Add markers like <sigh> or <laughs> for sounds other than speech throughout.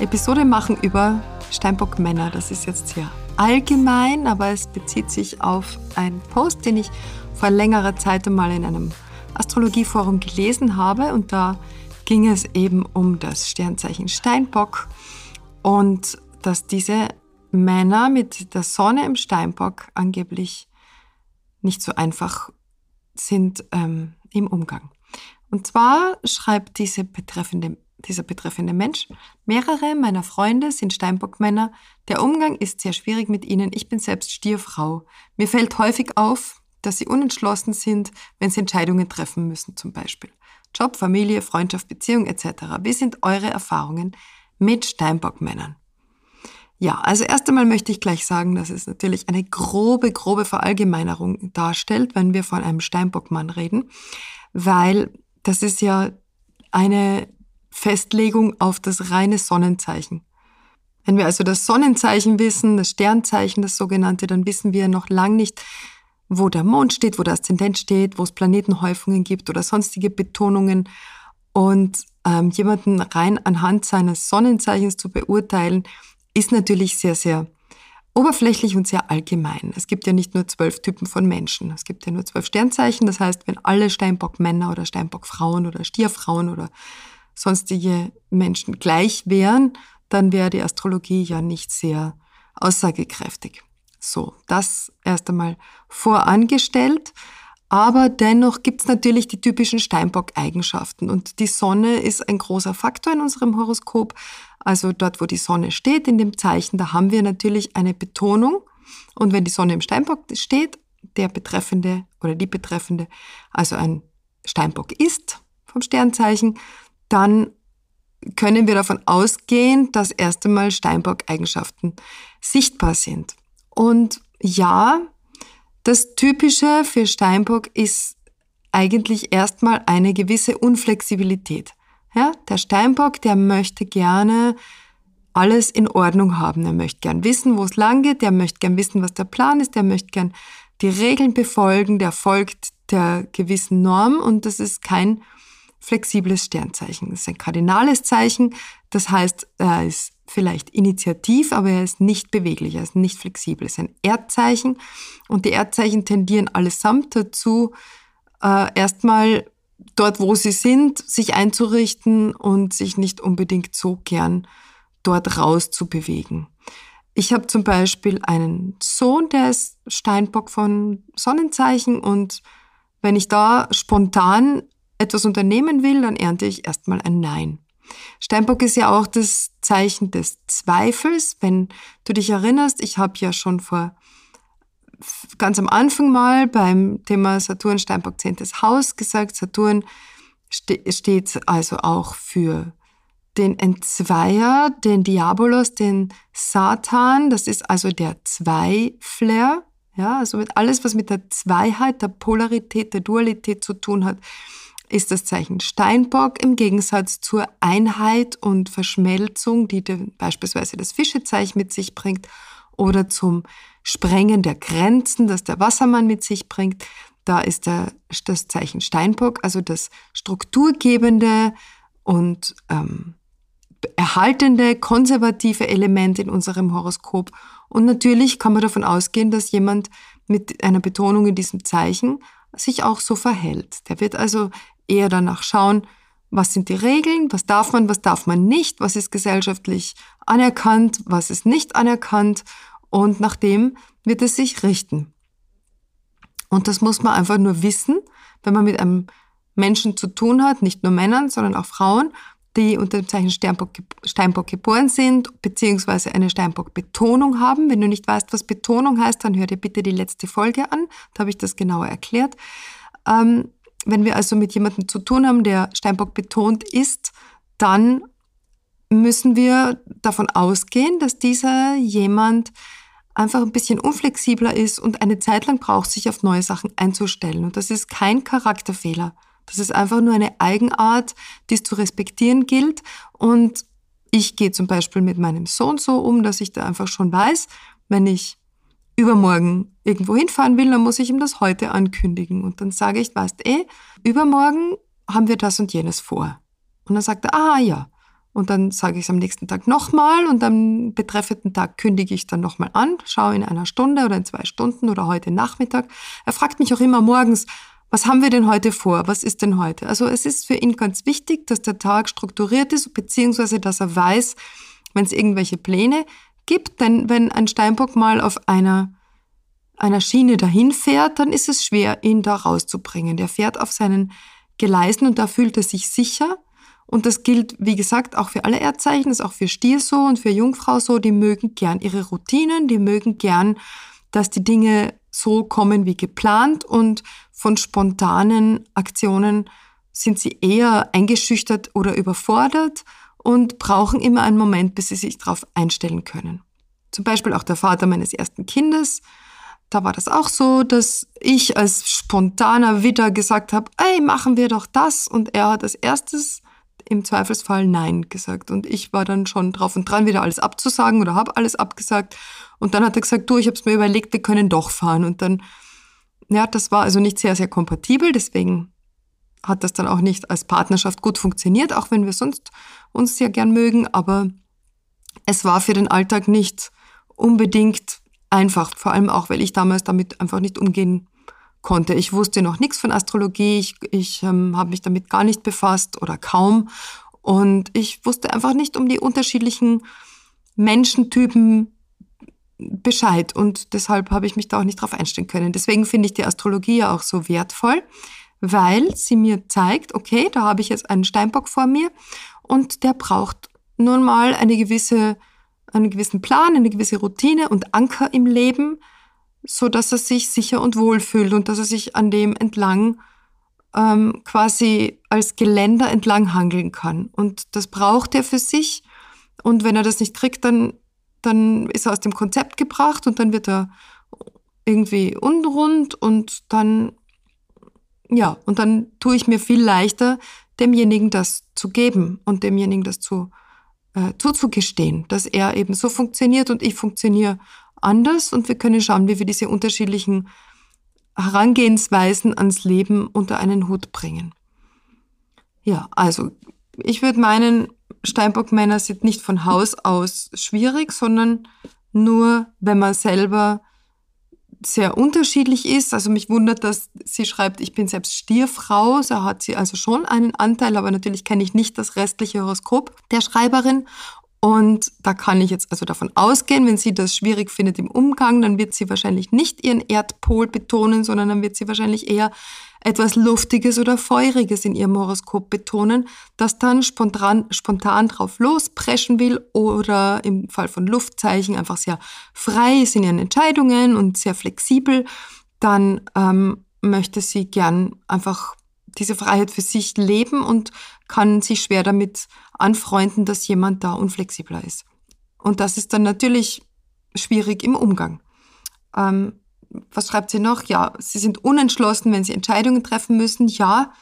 Episode machen über Steinbock-Männer. Das ist jetzt sehr allgemein, aber es bezieht sich auf einen Post, den ich vor längerer Zeit einmal in einem Astrologieforum gelesen habe. Und da ging es eben um das Sternzeichen Steinbock und dass diese Männer mit der Sonne im Steinbock angeblich nicht so einfach sind ähm, im Umgang. Und zwar schreibt diese betreffende, dieser betreffende Mensch, mehrere meiner Freunde sind Steinbockmänner. Der Umgang ist sehr schwierig mit ihnen. Ich bin selbst Stierfrau. Mir fällt häufig auf, dass sie unentschlossen sind, wenn sie Entscheidungen treffen müssen, zum Beispiel. Job, Familie, Freundschaft, Beziehung etc. Wie sind eure Erfahrungen mit Steinbockmännern? Ja, also erst einmal möchte ich gleich sagen, dass es natürlich eine grobe, grobe Verallgemeinerung darstellt, wenn wir von einem Steinbockmann reden, weil das ist ja eine Festlegung auf das reine Sonnenzeichen. Wenn wir also das Sonnenzeichen wissen, das Sternzeichen, das sogenannte, dann wissen wir noch lang nicht, wo der Mond steht, wo der Aszendent steht, wo es Planetenhäufungen gibt oder sonstige Betonungen. Und ähm, jemanden rein anhand seines Sonnenzeichens zu beurteilen, ist natürlich sehr, sehr oberflächlich und sehr allgemein. Es gibt ja nicht nur zwölf Typen von Menschen. Es gibt ja nur zwölf Sternzeichen. Das heißt, wenn alle Steinbock-Männer oder Steinbock-Frauen oder Stierfrauen oder sonstige Menschen gleich wären, dann wäre die Astrologie ja nicht sehr aussagekräftig. So, das erst einmal vorangestellt. Aber dennoch gibt es natürlich die typischen Steinbock-Eigenschaften. Und die Sonne ist ein großer Faktor in unserem Horoskop. Also dort, wo die Sonne steht in dem Zeichen, da haben wir natürlich eine Betonung. Und wenn die Sonne im Steinbock steht, der Betreffende oder die Betreffende, also ein Steinbock ist vom Sternzeichen, dann können wir davon ausgehen, dass erst einmal Steinbock-Eigenschaften sichtbar sind. Und ja, das Typische für Steinbock ist eigentlich erstmal eine gewisse Unflexibilität. Ja, der Steinbock, der möchte gerne alles in Ordnung haben. Er möchte gern wissen, wo es lang geht. Der möchte gern wissen, was der Plan ist. Der möchte gern die Regeln befolgen. Der folgt der gewissen Norm und das ist kein flexibles Sternzeichen. Das ist ein kardinales Zeichen. Das heißt, er ist vielleicht initiativ, aber er ist nicht beweglich, er ist nicht flexibel. Es ist ein Erdzeichen und die Erdzeichen tendieren allesamt dazu, äh, erstmal dort, wo sie sind, sich einzurichten und sich nicht unbedingt so gern dort raus zu bewegen. Ich habe zum Beispiel einen Sohn, der ist Steinbock von Sonnenzeichen und wenn ich da spontan etwas unternehmen will, dann ernte ich erstmal ein Nein. Steinbock ist ja auch das Zeichen des Zweifels. Wenn du dich erinnerst, ich habe ja schon vor ganz am Anfang mal beim Thema Saturn Steinbock 10. Haus gesagt, Saturn ste steht also auch für den Entzweier, den Diabolos, den Satan, das ist also der Zweifler, ja, also alles, was mit der Zweiheit, der Polarität, der Dualität zu tun hat, ist das Zeichen Steinbock im Gegensatz zur Einheit und Verschmelzung, die beispielsweise das Fischezeichen mit sich bringt, oder zum Sprengen der Grenzen, das der Wassermann mit sich bringt. Da ist der, das Zeichen Steinbock, also das strukturgebende und ähm, erhaltende, konservative Element in unserem Horoskop. Und natürlich kann man davon ausgehen, dass jemand mit einer Betonung in diesem Zeichen sich auch so verhält. Der wird also eher danach schauen, was sind die Regeln, was darf man, was darf man nicht, was ist gesellschaftlich anerkannt, was ist nicht anerkannt und nach dem wird es sich richten. Und das muss man einfach nur wissen, wenn man mit einem Menschen zu tun hat, nicht nur Männern, sondern auch Frauen, die unter dem Zeichen Steinbock, Steinbock geboren sind, beziehungsweise eine Steinbock-Betonung haben. Wenn du nicht weißt, was Betonung heißt, dann hör dir bitte die letzte Folge an. Da habe ich das genauer erklärt. Ähm, wenn wir also mit jemandem zu tun haben, der Steinbock betont ist, dann müssen wir davon ausgehen, dass dieser jemand einfach ein bisschen unflexibler ist und eine Zeit lang braucht, sich auf neue Sachen einzustellen. Und das ist kein Charakterfehler. Das ist einfach nur eine Eigenart, die es zu respektieren gilt. Und ich gehe zum Beispiel mit meinem Sohn so um, dass ich da einfach schon weiß, wenn ich übermorgen irgendwo hinfahren will, dann muss ich ihm das heute ankündigen. Und dann sage ich, weißt eh, übermorgen haben wir das und jenes vor. Und dann sagt er, ah ja. Und dann sage ich es am nächsten Tag nochmal und am betreffenden Tag kündige ich dann nochmal an, schaue in einer Stunde oder in zwei Stunden oder heute Nachmittag. Er fragt mich auch immer morgens, was haben wir denn heute vor? Was ist denn heute? Also es ist für ihn ganz wichtig, dass der Tag strukturiert ist, beziehungsweise dass er weiß, wenn es irgendwelche Pläne gibt. Denn wenn ein Steinbock mal auf einer, einer Schiene dahin fährt, dann ist es schwer, ihn da rauszubringen. Der fährt auf seinen Geleisen und da fühlt er sich sicher. Und das gilt, wie gesagt, auch für alle Erdzeichen, das ist auch für Stier so und für Jungfrau so. Die mögen gern ihre Routinen, die mögen gern, dass die Dinge so kommen wie geplant und von spontanen Aktionen sind sie eher eingeschüchtert oder überfordert und brauchen immer einen Moment, bis sie sich darauf einstellen können. Zum Beispiel auch der Vater meines ersten Kindes. Da war das auch so, dass ich als spontaner Widder gesagt habe, ey, machen wir doch das. Und er hat als erstes im Zweifelsfall Nein gesagt. Und ich war dann schon drauf und dran, wieder alles abzusagen oder habe alles abgesagt. Und dann hat er gesagt, du, ich habe es mir überlegt, wir können doch fahren. Und dann, ja, das war also nicht sehr, sehr kompatibel. Deswegen hat das dann auch nicht als Partnerschaft gut funktioniert, auch wenn wir sonst uns sehr gern mögen. Aber es war für den Alltag nicht unbedingt einfach. Vor allem auch, weil ich damals damit einfach nicht umgehen konnte. Ich wusste noch nichts von Astrologie, ich, ich ähm, habe mich damit gar nicht befasst oder kaum. Und ich wusste einfach nicht um die unterschiedlichen Menschentypen Bescheid. Und deshalb habe ich mich da auch nicht drauf einstellen können. Deswegen finde ich die Astrologie ja auch so wertvoll, weil sie mir zeigt, okay, da habe ich jetzt einen Steinbock vor mir und der braucht nun mal eine gewisse, einen gewissen Plan, eine gewisse Routine und Anker im Leben, so dass er sich sicher und wohl fühlt und dass er sich an dem entlang ähm, quasi als Geländer entlang hangeln kann. Und das braucht er für sich. Und wenn er das nicht kriegt, dann, dann ist er aus dem Konzept gebracht und dann wird er irgendwie unrund und dann, ja, und dann tue ich mir viel leichter, demjenigen das zu geben und demjenigen das zu, äh, zuzugestehen, dass er eben so funktioniert und ich funktioniere anders und wir können schauen, wie wir diese unterschiedlichen Herangehensweisen ans Leben unter einen Hut bringen. Ja, also ich würde meinen, Steinbock-Männer sind nicht von Haus aus schwierig, sondern nur, wenn man selber sehr unterschiedlich ist. Also mich wundert, dass sie schreibt, ich bin selbst Stierfrau. So hat sie also schon einen Anteil, aber natürlich kenne ich nicht das restliche Horoskop der Schreiberin. Und da kann ich jetzt also davon ausgehen, wenn sie das schwierig findet im Umgang, dann wird sie wahrscheinlich nicht ihren Erdpol betonen, sondern dann wird sie wahrscheinlich eher etwas Luftiges oder Feuriges in ihrem Horoskop betonen, das dann spontan, spontan drauf lospreschen will oder im Fall von Luftzeichen einfach sehr frei ist in ihren Entscheidungen und sehr flexibel, dann ähm, möchte sie gern einfach diese Freiheit für sich leben und kann sich schwer damit anfreunden, dass jemand da unflexibler ist. Und das ist dann natürlich schwierig im Umgang. Ähm, was schreibt sie noch? Ja, sie sind unentschlossen, wenn sie Entscheidungen treffen müssen. Ja,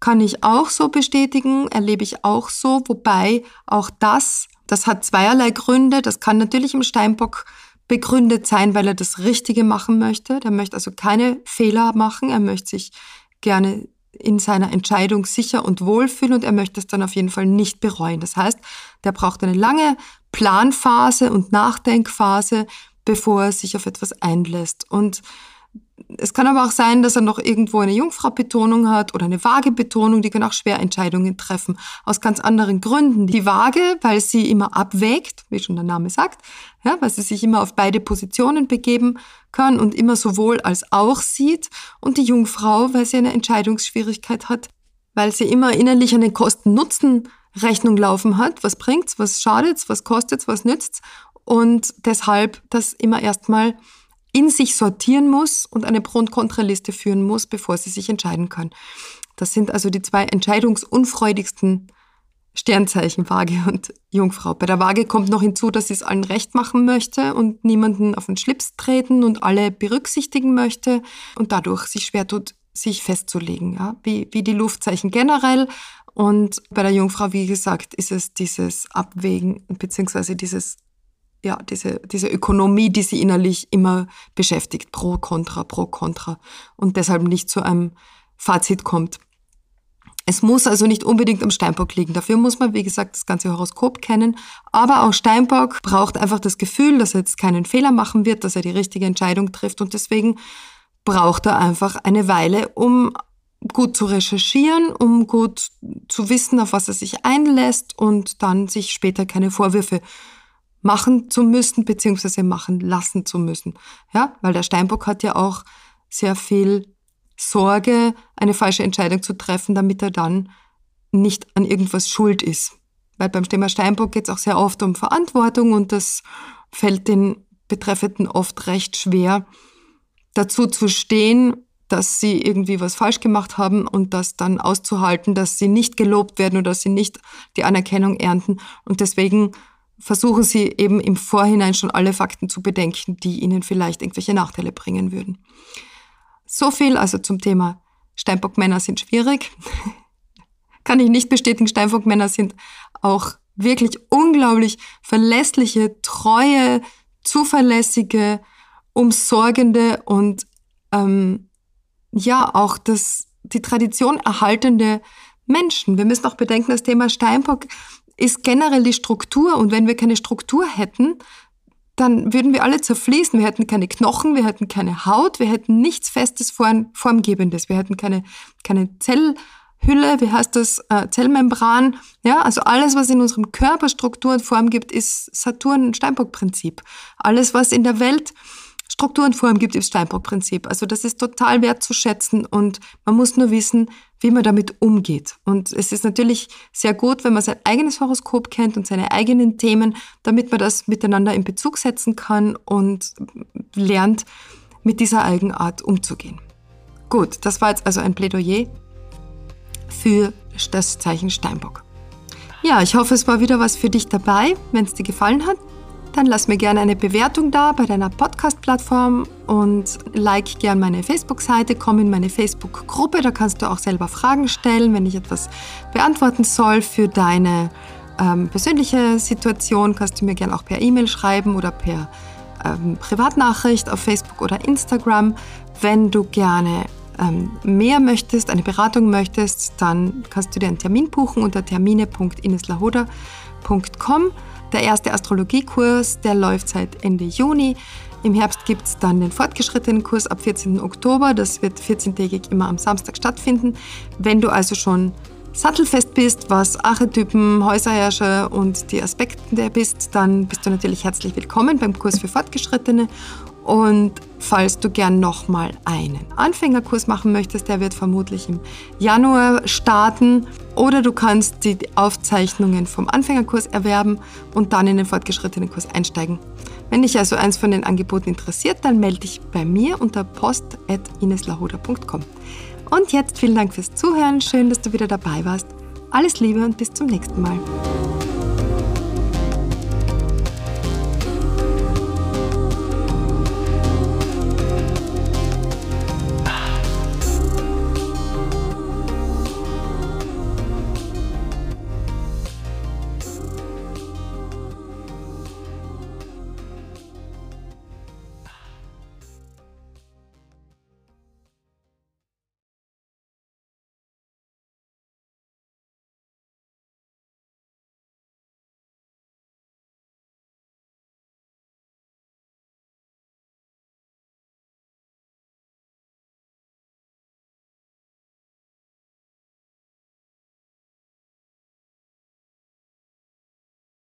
kann ich auch so bestätigen, erlebe ich auch so. Wobei auch das, das hat zweierlei Gründe. Das kann natürlich im Steinbock begründet sein, weil er das Richtige machen möchte. Der möchte also keine Fehler machen. Er möchte sich gerne in seiner Entscheidung sicher und wohlfühlen und er möchte es dann auf jeden Fall nicht bereuen. Das heißt, der braucht eine lange Planphase und Nachdenkphase, bevor er sich auf etwas einlässt. Und es kann aber auch sein, dass er noch irgendwo eine Jungfrau-Betonung hat oder eine Waage-Betonung. Die können auch schwer Entscheidungen treffen. Aus ganz anderen Gründen. Die Waage, weil sie immer abwägt, wie schon der Name sagt, ja, weil sie sich immer auf beide Positionen begeben kann und immer sowohl als auch sieht. Und die Jungfrau, weil sie eine Entscheidungsschwierigkeit hat, weil sie immer innerlich eine Kosten-Nutzen-Rechnung laufen hat. Was bringt's? Was schadet's? Was kostet's? Was nützt's? Und deshalb das immer erstmal in sich sortieren muss und eine Pro- und Kontraliste führen muss, bevor sie sich entscheiden kann. Das sind also die zwei entscheidungsunfreudigsten Sternzeichen Waage und Jungfrau. Bei der Waage kommt noch hinzu, dass sie es allen recht machen möchte und niemanden auf den Schlips treten und alle berücksichtigen möchte und dadurch sich schwer tut, sich festzulegen, ja? wie, wie die Luftzeichen generell. Und bei der Jungfrau, wie gesagt, ist es dieses Abwägen beziehungsweise dieses ja, diese, diese Ökonomie, die sie innerlich immer beschäftigt, pro, contra, pro, contra und deshalb nicht zu einem Fazit kommt. Es muss also nicht unbedingt am Steinbock liegen. Dafür muss man, wie gesagt, das ganze Horoskop kennen. Aber auch Steinbock braucht einfach das Gefühl, dass er jetzt keinen Fehler machen wird, dass er die richtige Entscheidung trifft. Und deswegen braucht er einfach eine Weile, um gut zu recherchieren, um gut zu wissen, auf was er sich einlässt und dann sich später keine Vorwürfe machen zu müssen, beziehungsweise machen lassen zu müssen. Ja, weil der Steinbock hat ja auch sehr viel Sorge, eine falsche Entscheidung zu treffen, damit er dann nicht an irgendwas schuld ist. Weil beim Thema Steinbock geht es auch sehr oft um Verantwortung und das fällt den Betreffenden oft recht schwer, dazu zu stehen, dass sie irgendwie was falsch gemacht haben und das dann auszuhalten, dass sie nicht gelobt werden oder dass sie nicht die Anerkennung ernten. Und deswegen versuchen sie eben im Vorhinein schon alle Fakten zu bedenken, die ihnen vielleicht irgendwelche Nachteile bringen würden. So viel also zum Thema Steinbockmänner sind schwierig. <laughs> Kann ich nicht bestätigen. Steinbockmänner sind auch wirklich unglaublich verlässliche, treue, zuverlässige, umsorgende und ähm, ja auch das, die Tradition erhaltende Menschen. Wir müssen auch bedenken, das Thema Steinbock ist generell die Struktur und wenn wir keine Struktur hätten, dann würden wir alle zerfließen. Wir hätten keine Knochen, wir hätten keine Haut, wir hätten nichts Festes, Formgebendes. Wir hätten keine, keine Zellhülle, wie heißt das, äh, Zellmembran. Ja, also alles, was in unserem Körper Struktur und Form gibt, ist Saturn-Steinbock-Prinzip. Alles, was in der Welt Struktur und Form gibt, ist Steinbock-Prinzip. Also das ist total wertzuschätzen und man muss nur wissen, wie man damit umgeht. Und es ist natürlich sehr gut, wenn man sein eigenes Horoskop kennt und seine eigenen Themen, damit man das miteinander in Bezug setzen kann und lernt, mit dieser Eigenart umzugehen. Gut, das war jetzt also ein Plädoyer für das Zeichen Steinbock. Ja, ich hoffe, es war wieder was für dich dabei. Wenn es dir gefallen hat, dann lass mir gerne eine Bewertung da bei deiner Podcast-Plattform und like gerne meine Facebook-Seite, komm in meine Facebook-Gruppe, da kannst du auch selber Fragen stellen, wenn ich etwas beantworten soll für deine ähm, persönliche Situation, kannst du mir gerne auch per E-Mail schreiben oder per ähm, Privatnachricht auf Facebook oder Instagram. Wenn du gerne ähm, mehr möchtest, eine Beratung möchtest, dann kannst du dir einen Termin buchen unter termine.ineslahoda.com. Der erste Astrologiekurs, der läuft seit Ende Juni. Im Herbst gibt es dann den fortgeschrittenen Kurs ab 14. Oktober. Das wird 14-tägig immer am Samstag stattfinden. Wenn du also schon sattelfest bist, was Archetypen, Häuserherrscher und die Aspekte der bist, dann bist du natürlich herzlich willkommen beim Kurs für Fortgeschrittene. Und falls du gern nochmal einen Anfängerkurs machen möchtest, der wird vermutlich im Januar starten. Oder du kannst die Aufzeichnungen vom Anfängerkurs erwerben und dann in den fortgeschrittenen Kurs einsteigen. Wenn dich also eins von den Angeboten interessiert, dann melde dich bei mir unter post.ineslahoda.com. Und jetzt vielen Dank fürs Zuhören. Schön, dass du wieder dabei warst. Alles Liebe und bis zum nächsten Mal.